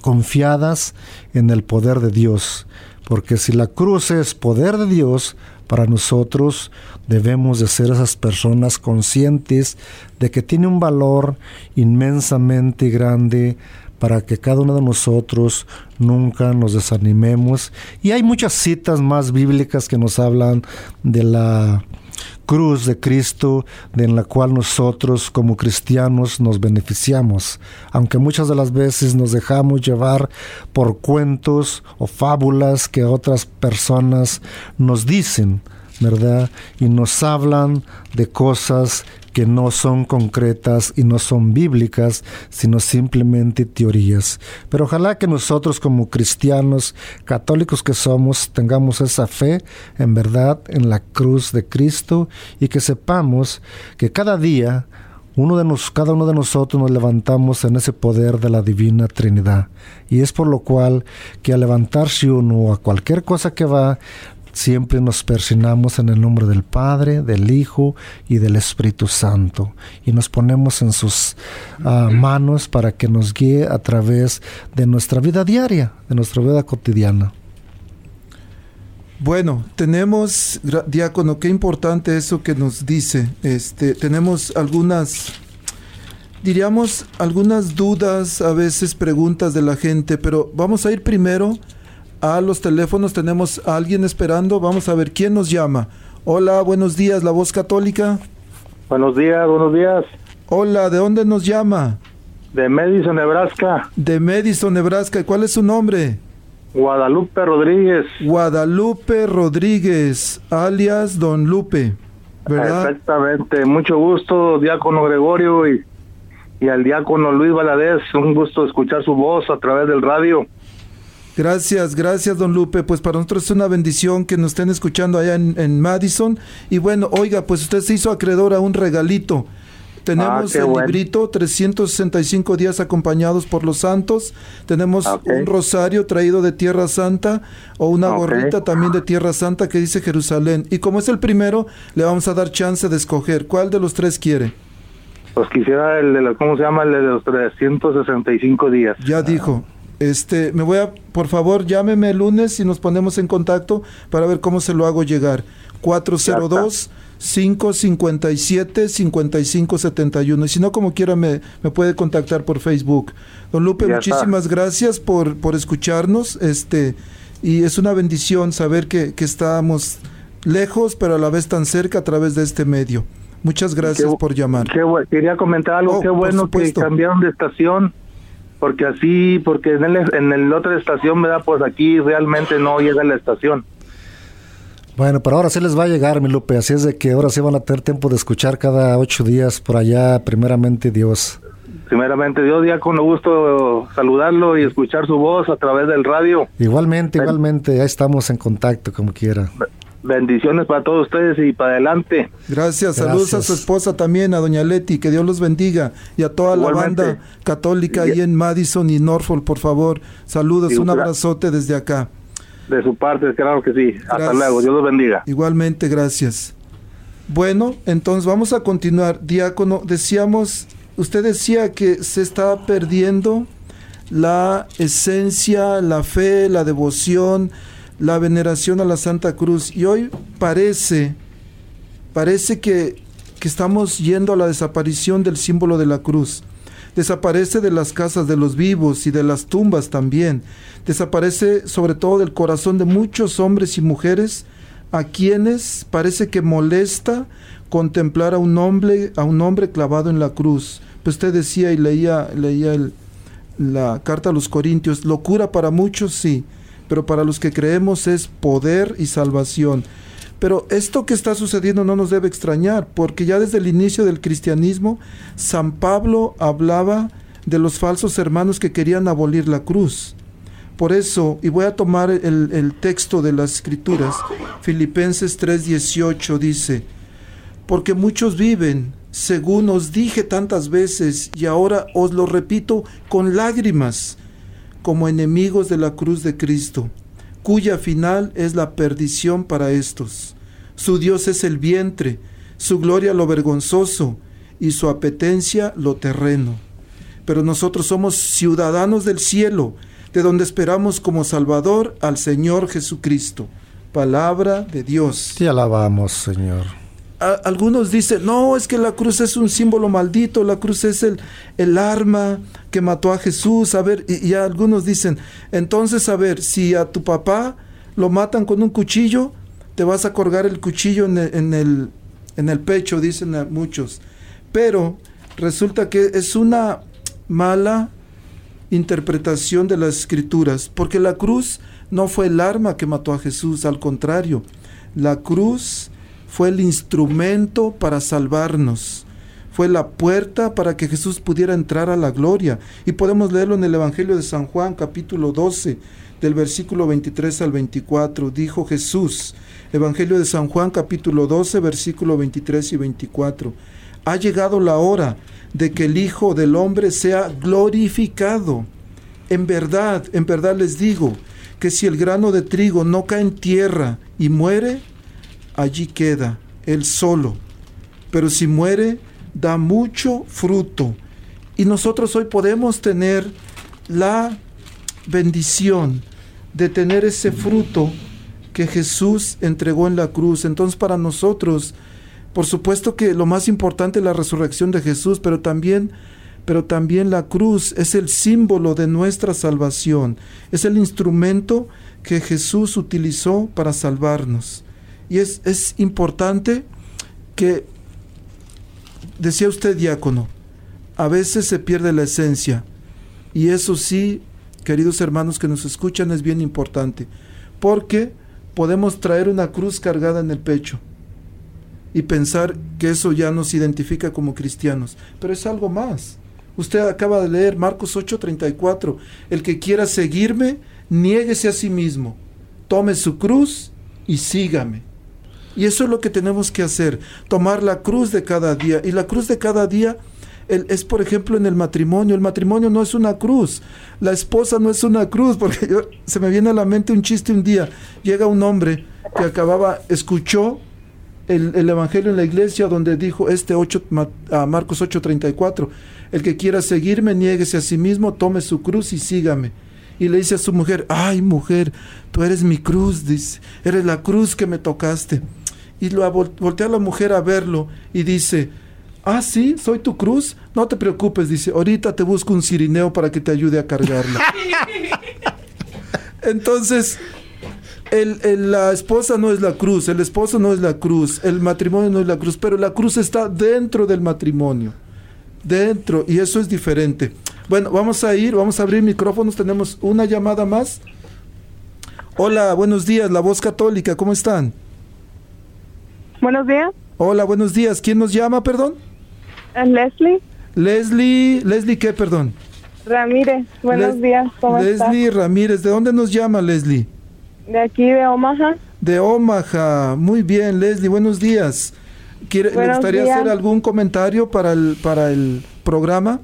confiadas en el poder de Dios. Porque si la cruz es poder de Dios, para nosotros debemos de ser esas personas conscientes de que tiene un valor inmensamente grande para que cada uno de nosotros nunca nos desanimemos. Y hay muchas citas más bíblicas que nos hablan de la cruz de Cristo de en la cual nosotros como cristianos nos beneficiamos, aunque muchas de las veces nos dejamos llevar por cuentos o fábulas que otras personas nos dicen, ¿verdad? Y nos hablan de cosas que no son concretas y no son bíblicas, sino simplemente teorías. Pero ojalá que nosotros como cristianos católicos que somos tengamos esa fe en verdad en la cruz de Cristo y que sepamos que cada día uno de nos, cada uno de nosotros nos levantamos en ese poder de la divina Trinidad. Y es por lo cual que al levantarse uno a cualquier cosa que va, siempre nos persinamos en el nombre del Padre, del Hijo y del Espíritu Santo y nos ponemos en sus uh, manos para que nos guíe a través de nuestra vida diaria, de nuestra vida cotidiana. Bueno, tenemos, diácono, qué importante eso que nos dice. Este, tenemos algunas, diríamos, algunas dudas, a veces preguntas de la gente, pero vamos a ir primero a los teléfonos. Tenemos a alguien esperando. Vamos a ver quién nos llama. Hola, buenos días, la voz católica. Buenos días, buenos días. Hola, ¿de dónde nos llama? De Madison, Nebraska. De Madison, Nebraska. ¿Cuál es su nombre? Guadalupe Rodríguez. Guadalupe Rodríguez, alias Don Lupe. ¿verdad? Exactamente. Mucho gusto, diácono Gregorio y, y al diácono Luis Valadez. Un gusto escuchar su voz a través del radio. Gracias, gracias, don Lupe. Pues para nosotros es una bendición que nos estén escuchando allá en, en Madison. Y bueno, oiga, pues usted se hizo acreedor a un regalito. Tenemos Ah, el bueno. librito 365 días acompañados por los santos. Tenemos Ok. un rosario traído de Tierra Santa o una Ok. gorrita también de Tierra Santa que dice Jerusalén. Y como es el primero, le vamos a dar chance de escoger. ¿Cuál de los tres quiere? Pues quisiera el de los, ¿cómo se llama? El de los 365 días. Ya dijo. Este, me voy a, por favor, llámeme el lunes y nos ponemos en contacto para ver cómo se lo hago llegar. 402 557 5571 y si no como quiera me, me puede contactar por Facebook. Don Lupe, Ya está. muchísimas gracias por, por escucharnos, este y es una bendición saber que, que estamos lejos pero a la vez tan cerca a través de este medio. Muchas gracias Qué por llamar. qué quería comentar algo. Oh, qué bueno que cambiaron de estación. Porque así, porque en el, en el otra estación, ¿verdad? Pues aquí realmente no llega la estación. Bueno, pero ahora sí les va a llegar, mi Lupe, así es de que ahora sí van a tener tiempo de escuchar cada ocho días por allá, primeramente Dios. Primeramente, Dios, día con gusto saludarlo y escuchar su voz a través del radio. Igualmente, igualmente, ya estamos en contacto como quiera. Bendiciones para todos ustedes y para adelante. Gracias, saludos a su esposa también, a doña Leti, que Dios los bendiga y a toda la banda católica ahí en Madison y Norfolk, por favor. Saludos, un abrazote desde acá. De su parte, claro que sí. Hasta luego. Dios los bendiga. Igualmente, gracias. Bueno, entonces vamos a continuar. Diácono, decíamos, usted decía que se está perdiendo la esencia, la fe, la devoción, la veneración a la Santa Cruz. Y hoy parece, parece que, que estamos yendo a la desaparición del símbolo de la cruz. Desaparece de las casas de los vivos y de las tumbas también. Desaparece sobre todo del corazón de muchos hombres y mujeres a quienes parece que molesta contemplar a un hombre, a un hombre clavado en la cruz. Pues usted decía y leía, leía la carta a los Corintios, locura para muchos sí, pero para los que creemos es poder y salvación. Pero esto que está sucediendo no nos debe extrañar, porque ya desde el inicio del cristianismo, San Pablo hablaba de los falsos hermanos que querían abolir la cruz. Por eso, y voy a tomar el, el texto de las escrituras, Filipenses 3:18 dice, porque muchos viven, según os dije tantas veces, y ahora os lo repito con lágrimas, como enemigos de la cruz de Cristo, cuya final es la perdición para estos. Su Dios es el vientre, su gloria lo vergonzoso y su apetencia lo terreno. Pero nosotros somos ciudadanos del cielo, de donde esperamos como Salvador al Señor Jesucristo. Palabra de Dios. Te alabamos, Señor. Algunos dicen, no, es que la cruz es un símbolo maldito, la cruz es el, el arma que mató a Jesús. A ver, y, algunos dicen, entonces, a ver, si a tu papá lo matan con un cuchillo, te vas a colgar el cuchillo en el, en el, en el pecho, dicen muchos. Pero resulta que es una mala interpretación de las escrituras, porque la cruz no fue el arma que mató a Jesús, al contrario, la cruz fue el instrumento para salvarnos, fue la puerta para que Jesús pudiera entrar a la gloria. Y podemos leerlo en el Evangelio de San Juan, capítulo 12, del versículo 23 al 24. Dijo Jesús, Evangelio de San Juan, capítulo 12, versículo 23 y 24. Ha llegado la hora de que el Hijo del Hombre sea glorificado. En verdad, en verdad les digo que si el grano de trigo no cae en tierra y muere, allí queda él solo. Pero si muere, da mucho fruto. Y nosotros hoy podemos tener la bendición de tener ese fruto que Jesús entregó en la cruz. Entonces para nosotros, por supuesto que lo más importante es la resurrección de Jesús, pero también pero también la cruz es el símbolo de nuestra salvación, es el instrumento que Jesús utilizó para salvarnos. Y es, es importante que, decía usted diácono, a veces se pierde la esencia. Y eso sí, queridos hermanos que nos escuchan, es bien importante. Porque podemos traer una cruz cargada en el pecho y pensar que eso ya nos identifica como cristianos. Pero es algo más. Usted acaba de leer Marcos 8:34. El que quiera seguirme, niéguese a sí mismo. Tome su cruz y sígame. Y eso es lo que tenemos que hacer, tomar la cruz de cada día. Y la cruz de cada día el- es, por ejemplo, en el matrimonio. El matrimonio no es una cruz. La esposa no es una cruz, porque yo- se me viene a la mente un chiste un día. Llega un hombre que acababa, escuchó el, el evangelio en la iglesia donde dijo este 8, Ma- ah, Marcos 8:34, el que quiera seguirme, niéguese a sí mismo, tome su cruz y sígame. Y le dice a su mujer, ay mujer, tú eres mi cruz, dice, eres la cruz que me tocaste. Y lo vol- voltea la mujer a verlo y dice, ah, sí, soy tu cruz, no te preocupes, dice, ahorita te busco un cirineo para que te ayude a cargarla. Entonces, el- el- la esposa no es la cruz, el esposo no es la cruz, el matrimonio no es la cruz, pero la cruz está dentro del matrimonio. Dentro, y eso es diferente. Bueno, vamos a ir, vamos a abrir micrófonos, tenemos una llamada más. Hola, buenos días, la voz católica, ¿cómo están? Buenos días, Hola, buenos días, ¿quién nos llama, perdón? es Leslie Leslie, Leslie, ¿qué, perdón? Ramírez. Buenos Les- días, ¿cómo Leslie Ramírez, ¿de dónde nos llama Leslie? De aquí de Omaha. De Omaha. Muy bien, Leslie, buenos días. ¿Quiere, ¿Le Buenos gustaría días. hacer algún comentario para el, para el programa?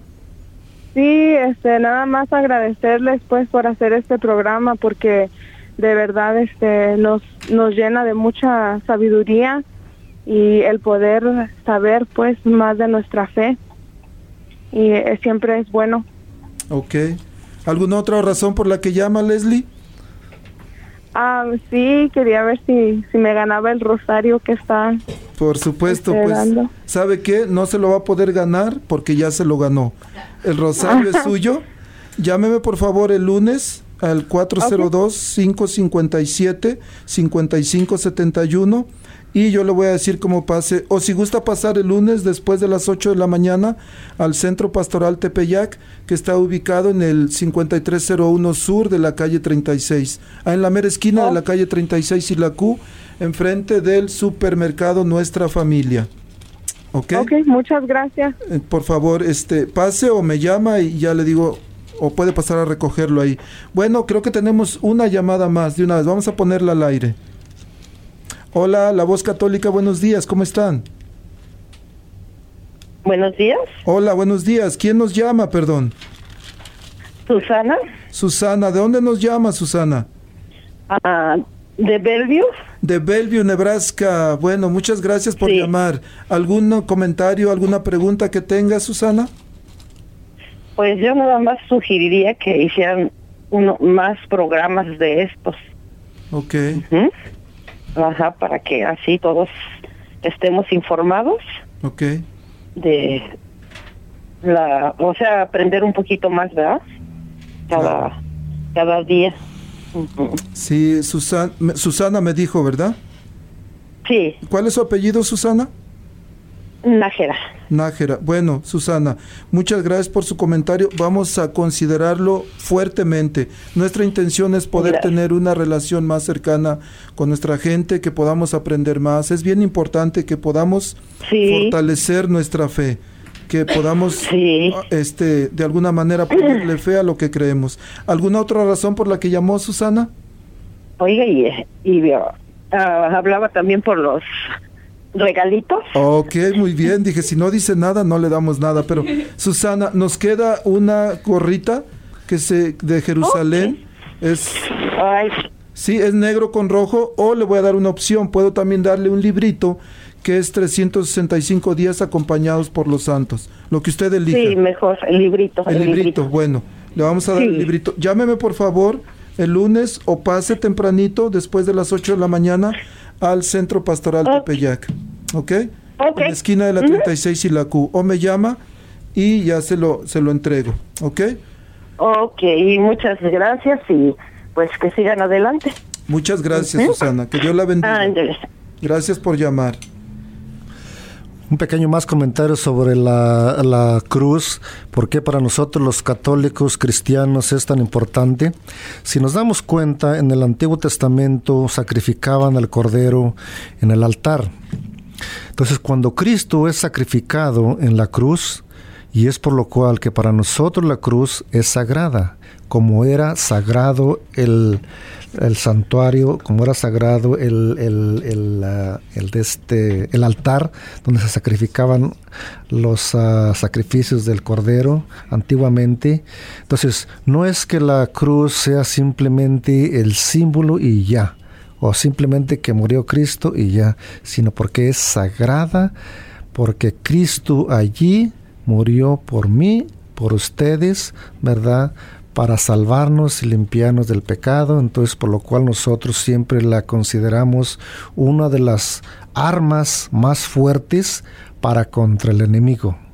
Sí, este, nada más agradecerles pues por hacer este programa porque de verdad este nos nos llena de mucha sabiduría y el poder saber pues más de nuestra fe y eh, siempre es bueno. Ok. ¿Alguna otra razón por la que llama Leslie? Ah, sí, quería ver si si me ganaba el rosario que está Por supuesto, Estoy pues, dando. ¿sabe qué? No se lo va a poder ganar porque ya se lo ganó. El rosario es suyo. Llámeme por favor el lunes al 402-557-5571 y yo le voy a decir cómo pase. O si gusta pasar el lunes después de las 8 de la mañana al Centro Pastoral Tepeyac, que está ubicado en el 5301 sur de la calle 36. Ah, en la mera esquina de la calle 36 y la Q, enfrente del supermercado Nuestra Familia. ¿Ok? Ok, muchas gracias. Eh, por favor, este, pase o me llama y ya le digo, o puede pasar a recogerlo ahí. Bueno, creo que tenemos una llamada más de una vez. Vamos a ponerla al aire. Hola, la voz católica, buenos días, ¿cómo están? Buenos días, Hola, buenos días. ¿Quién nos llama, perdón? Susana. Susana, ¿de dónde nos llama Susana? Ah, ¿De Bellevue? De Bellevue, Nebraska. Bueno, muchas gracias por Sí. llamar. ¿Algún comentario, alguna pregunta que tenga, Susana? Pues yo nada más sugeriría que hicieran uno, más programas de estos. Ok. Ajá, para que así todos estemos informados Ok. de la, o sea, aprender un poquito más, ¿verdad? Cada, cada día. Sí, Susan- me- Susana me dijo, ¿verdad? Sí, ¿Cuál es su apellido, Susana? Nájera. Nájera. Bueno, Susana, muchas gracias por su comentario. Vamos a considerarlo fuertemente. Nuestra intención es poder Gracias. tener una relación más cercana con nuestra gente, que podamos aprender más. Es bien importante que podamos Sí. fortalecer nuestra fe, que podamos Sí. este de alguna manera ponerle fe a lo que creemos. ¿Alguna otra razón por la que llamó Susana? Oiga, y, y ah, hablaba también por los regalitos. Ok, muy bien. Dije, si no dice nada, no le damos nada. Pero, Susana, nos queda una gorrita que se de Jerusalén. Es, Ay, sí, es negro con rojo. O le voy a dar una opción. Puedo también darle un librito que es 365 días acompañados por los santos. Lo que usted elija. sí, mejor, el librito. el librito, bueno. Le vamos a dar el librito. Llámeme, por favor, el lunes o pase tempranito, después de las 8 de la mañana, al Centro Pastoral Ok. Tepeyac. ¿Ok? En la esquina de la 36 y la Q. O me llama y ya se lo, se lo entrego. ¿Ok? Ok, muchas gracias y pues que sigan adelante. Muchas gracias. Susana. Que Dios la bendiga. Ándale. Gracias por llamar. Un pequeño más comentario sobre la, la cruz, por qué para nosotros los católicos cristianos es tan importante. Si nos damos cuenta, en el Antiguo Testamento sacrificaban al cordero en el altar. Entonces, cuando Cristo es sacrificado en la cruz, y es por lo cual que para nosotros la cruz es sagrada, como era sagrado el, el santuario, como era sagrado el, el, el, el este, el altar donde se sacrificaban los ah, sacrificios del cordero antiguamente. Entonces, no es que la cruz sea simplemente el símbolo y ya, o simplemente que murió Cristo y ya, sino porque es sagrada, porque Cristo allí murió por mí, por ustedes, ¿verdad? Para salvarnos y limpiarnos del pecado, entonces por lo cual nosotros siempre la consideramos una de las armas más fuertes para contra el enemigo.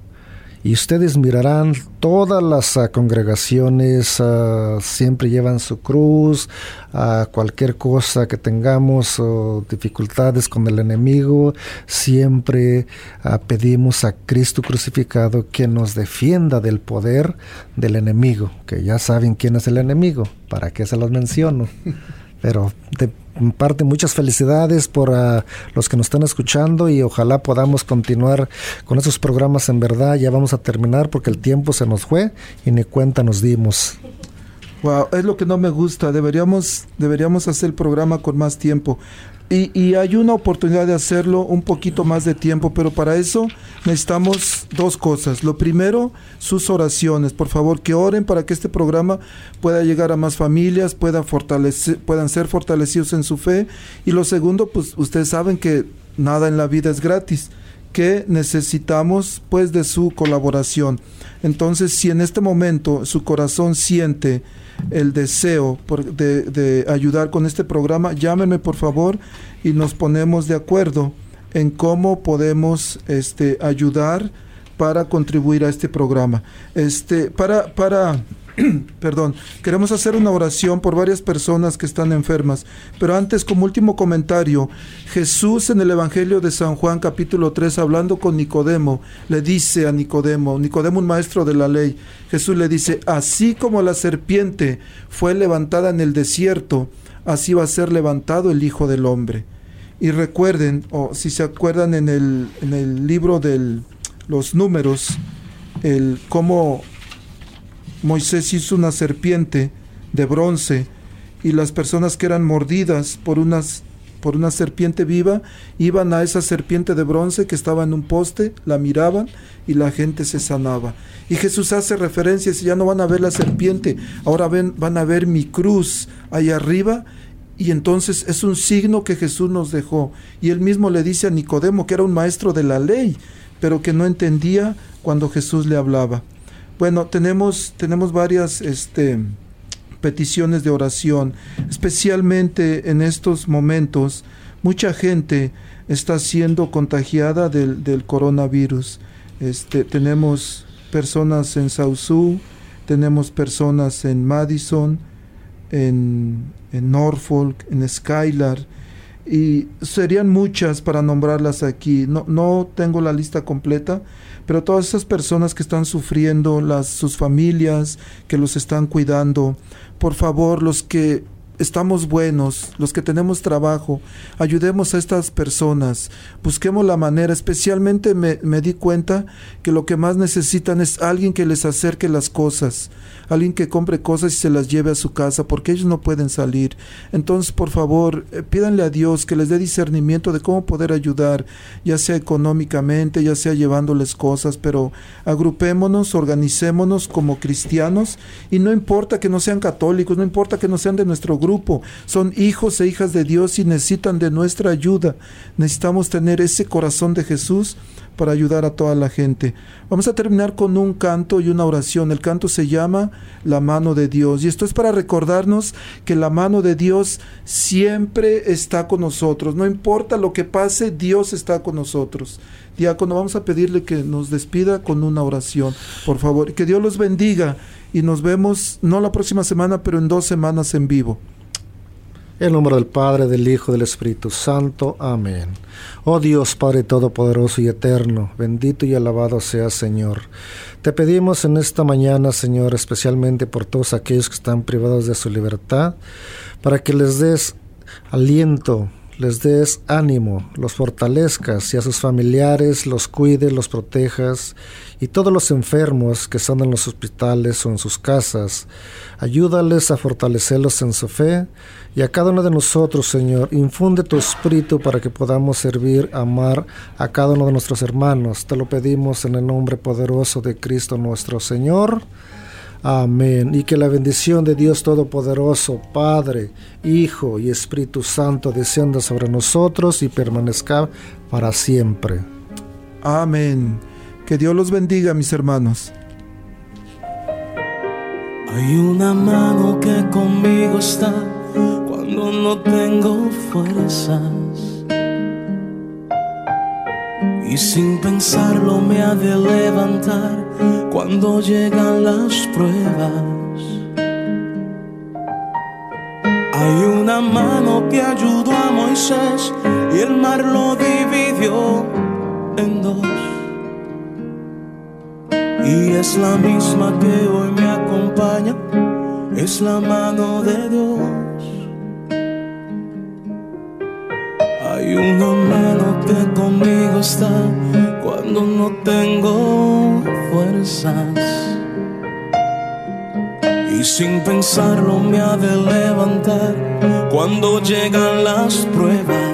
Y ustedes mirarán, todas las ah, congregaciones ah, siempre llevan su cruz, a cualquier cosa que tengamos o dificultades con el enemigo, siempre ah, pedimos a Cristo crucificado que nos defienda del poder del enemigo, que ya saben quién es el enemigo, para qué se los menciono. Pero de mi parte, muchas felicidades por ah, los que nos están escuchando y ojalá podamos continuar con esos programas en verdad. Ya vamos a terminar porque el tiempo se nos fue y ni cuenta nos dimos. Wow, es lo que no me gusta. Deberíamos, deberíamos hacer el programa con más tiempo. Y, y hay una oportunidad de hacerlo un poquito más de tiempo, pero para eso necesitamos dos cosas. Lo primero, sus oraciones. Por favor, que oren para que este programa pueda llegar a más familias, pueda fortalecer, puedan ser fortalecidos en su fe. Y lo segundo, pues ustedes saben que nada en la vida es gratis que necesitamos pues de su colaboración. Entonces, si en este momento su corazón siente el deseo de ayudar con este programa, llámenme por favor y nos ponemos de acuerdo en cómo podemos este, ayudar para contribuir a este programa. Este, para, para, perdón, queremos hacer una oración por varias personas que están enfermas, pero antes como último comentario, Jesús en el Evangelio de San Juan capítulo 3 hablando con Nicodemo, le dice a Nicodemo, Nicodemo un maestro de la ley, Jesús le dice, así como la serpiente fue levantada en el desierto, así va a ser levantado el Hijo del Hombre. Y recuerden, o si se acuerdan en el, en el libro de los números, el cómo Moisés hizo una serpiente de bronce y las personas que eran mordidas por unas por una serpiente viva, iban a esa serpiente de bronce que estaba en un poste, la miraban y la gente se sanaba. Y Jesús hace referencia, dice, ya no van a ver la serpiente, ahora ven, van a ver mi cruz ahí arriba. Y entonces es un signo que Jesús nos dejó. Y él mismo le dice a Nicodemo, que era un maestro de la ley, pero que no entendía cuando Jesús le hablaba. Bueno, tenemos, tenemos varias este, peticiones de oración, especialmente en estos momentos. Mucha gente está siendo contagiada del, coronavirus. Este, tenemos personas en Sausú, tenemos personas en Madison, en, en Norfolk, en Skylar, y serían muchas para nombrarlas aquí. No, no tengo la lista completa, pero todas esas personas que están sufriendo, las, sus familias que los están cuidando, por favor, los que estamos buenos, los que tenemos trabajo, ayudemos a estas personas, busquemos la manera, especialmente me, me, di cuenta que lo que más necesitan es alguien que les acerque las cosas, alguien que compre cosas y se las lleve a su casa, porque ellos no pueden salir. Entonces, por favor, eh, pídanle a Dios que les dé discernimiento de cómo poder ayudar, ya sea económicamente, ya sea llevándoles cosas, pero agrupémonos, organicémonos como cristianos y no importa que no sean católicos, no importa que no sean de nuestro grupo, son hijos e hijas de Dios y necesitan de nuestra ayuda. Necesitamos tener ese corazón de Jesús para ayudar a toda la gente. Vamos a terminar con un canto y una oración. El canto se llama La mano de Dios y esto es para recordarnos que la mano de Dios siempre está con nosotros. No importa lo que pase, Dios está con nosotros. Diácono, vamos a pedirle que nos despida con una oración, por favor. Que Dios los bendiga y nos vemos no la próxima semana, pero en dos semanas en vivo. En nombre del Padre, del Hijo del Espíritu Santo. Amén. Oh Dios Padre Todopoderoso y Eterno, bendito y alabado sea Señor. Te pedimos en esta mañana, Señor, especialmente por todos aquellos que están privados de su libertad, para que les des aliento, les des ánimo, los fortalezcas y a sus familiares los cuides, los protejas y todos los enfermos que están en los hospitales o en sus casas, ayúdales a fortalecerlos en su fe y a cada uno de nosotros, Señor, infunde tu espíritu para que podamos servir, amar a cada uno de nuestros hermanos. Te lo pedimos en el nombre poderoso de Cristo nuestro Señor. Amén. Y que la bendición de Dios Todopoderoso, Padre, Hijo y Espíritu Santo descienda sobre nosotros y permanezca para siempre. Amén. Que Dios los bendiga, mis hermanos. Hay una mano que conmigo está cuando no tengo fuerzas. Y sin pensarlo me ha de levantar cuando llegan las pruebas. Hay una mano que ayudó a Moisés y el mar lo dividió en dos. Y es la misma que hoy me acompaña, es la mano de Dios. Hay una mano que conmigo está cuando no tengo fuerzas. Y sin pensarlo me ha de levantar cuando llegan las pruebas.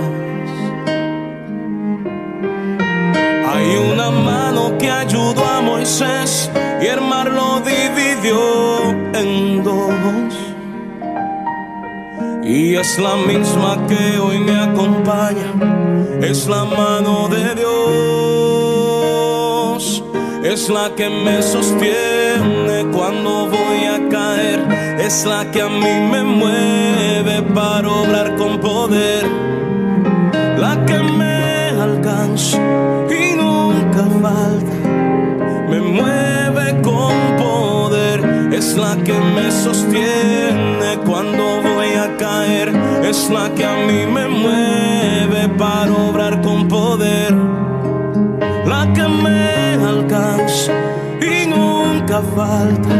Hay una mano que ayudó a Moisés y el mar lo dividió en. Y es la misma que hoy me acompaña, es la mano de Dios, es la que me sostiene cuando voy a caer, es la que a mí me mueve para obrar con poder, la que me alcanza y nunca falta, me mueve con poder, es la que me sostiene cuando es la que a mí me mueve para obrar con poder, la que me alcanza y nunca falta,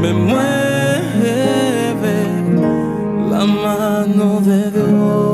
me mueve la mano de Dios.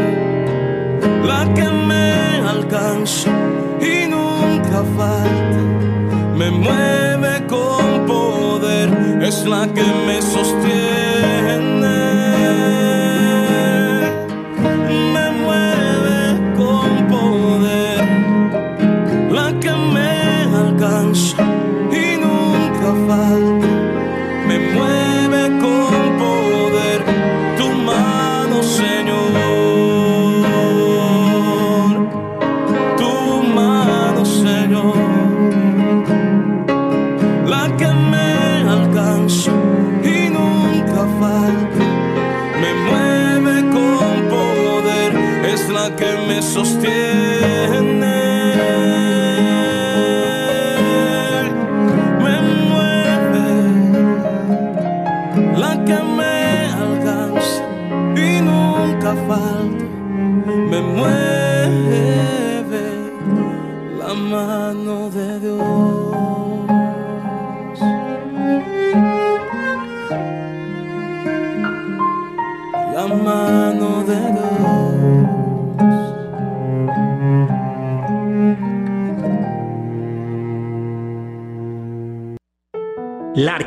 la que me alcanza y nunca falta, me mueve con poder, es la que me sostiene.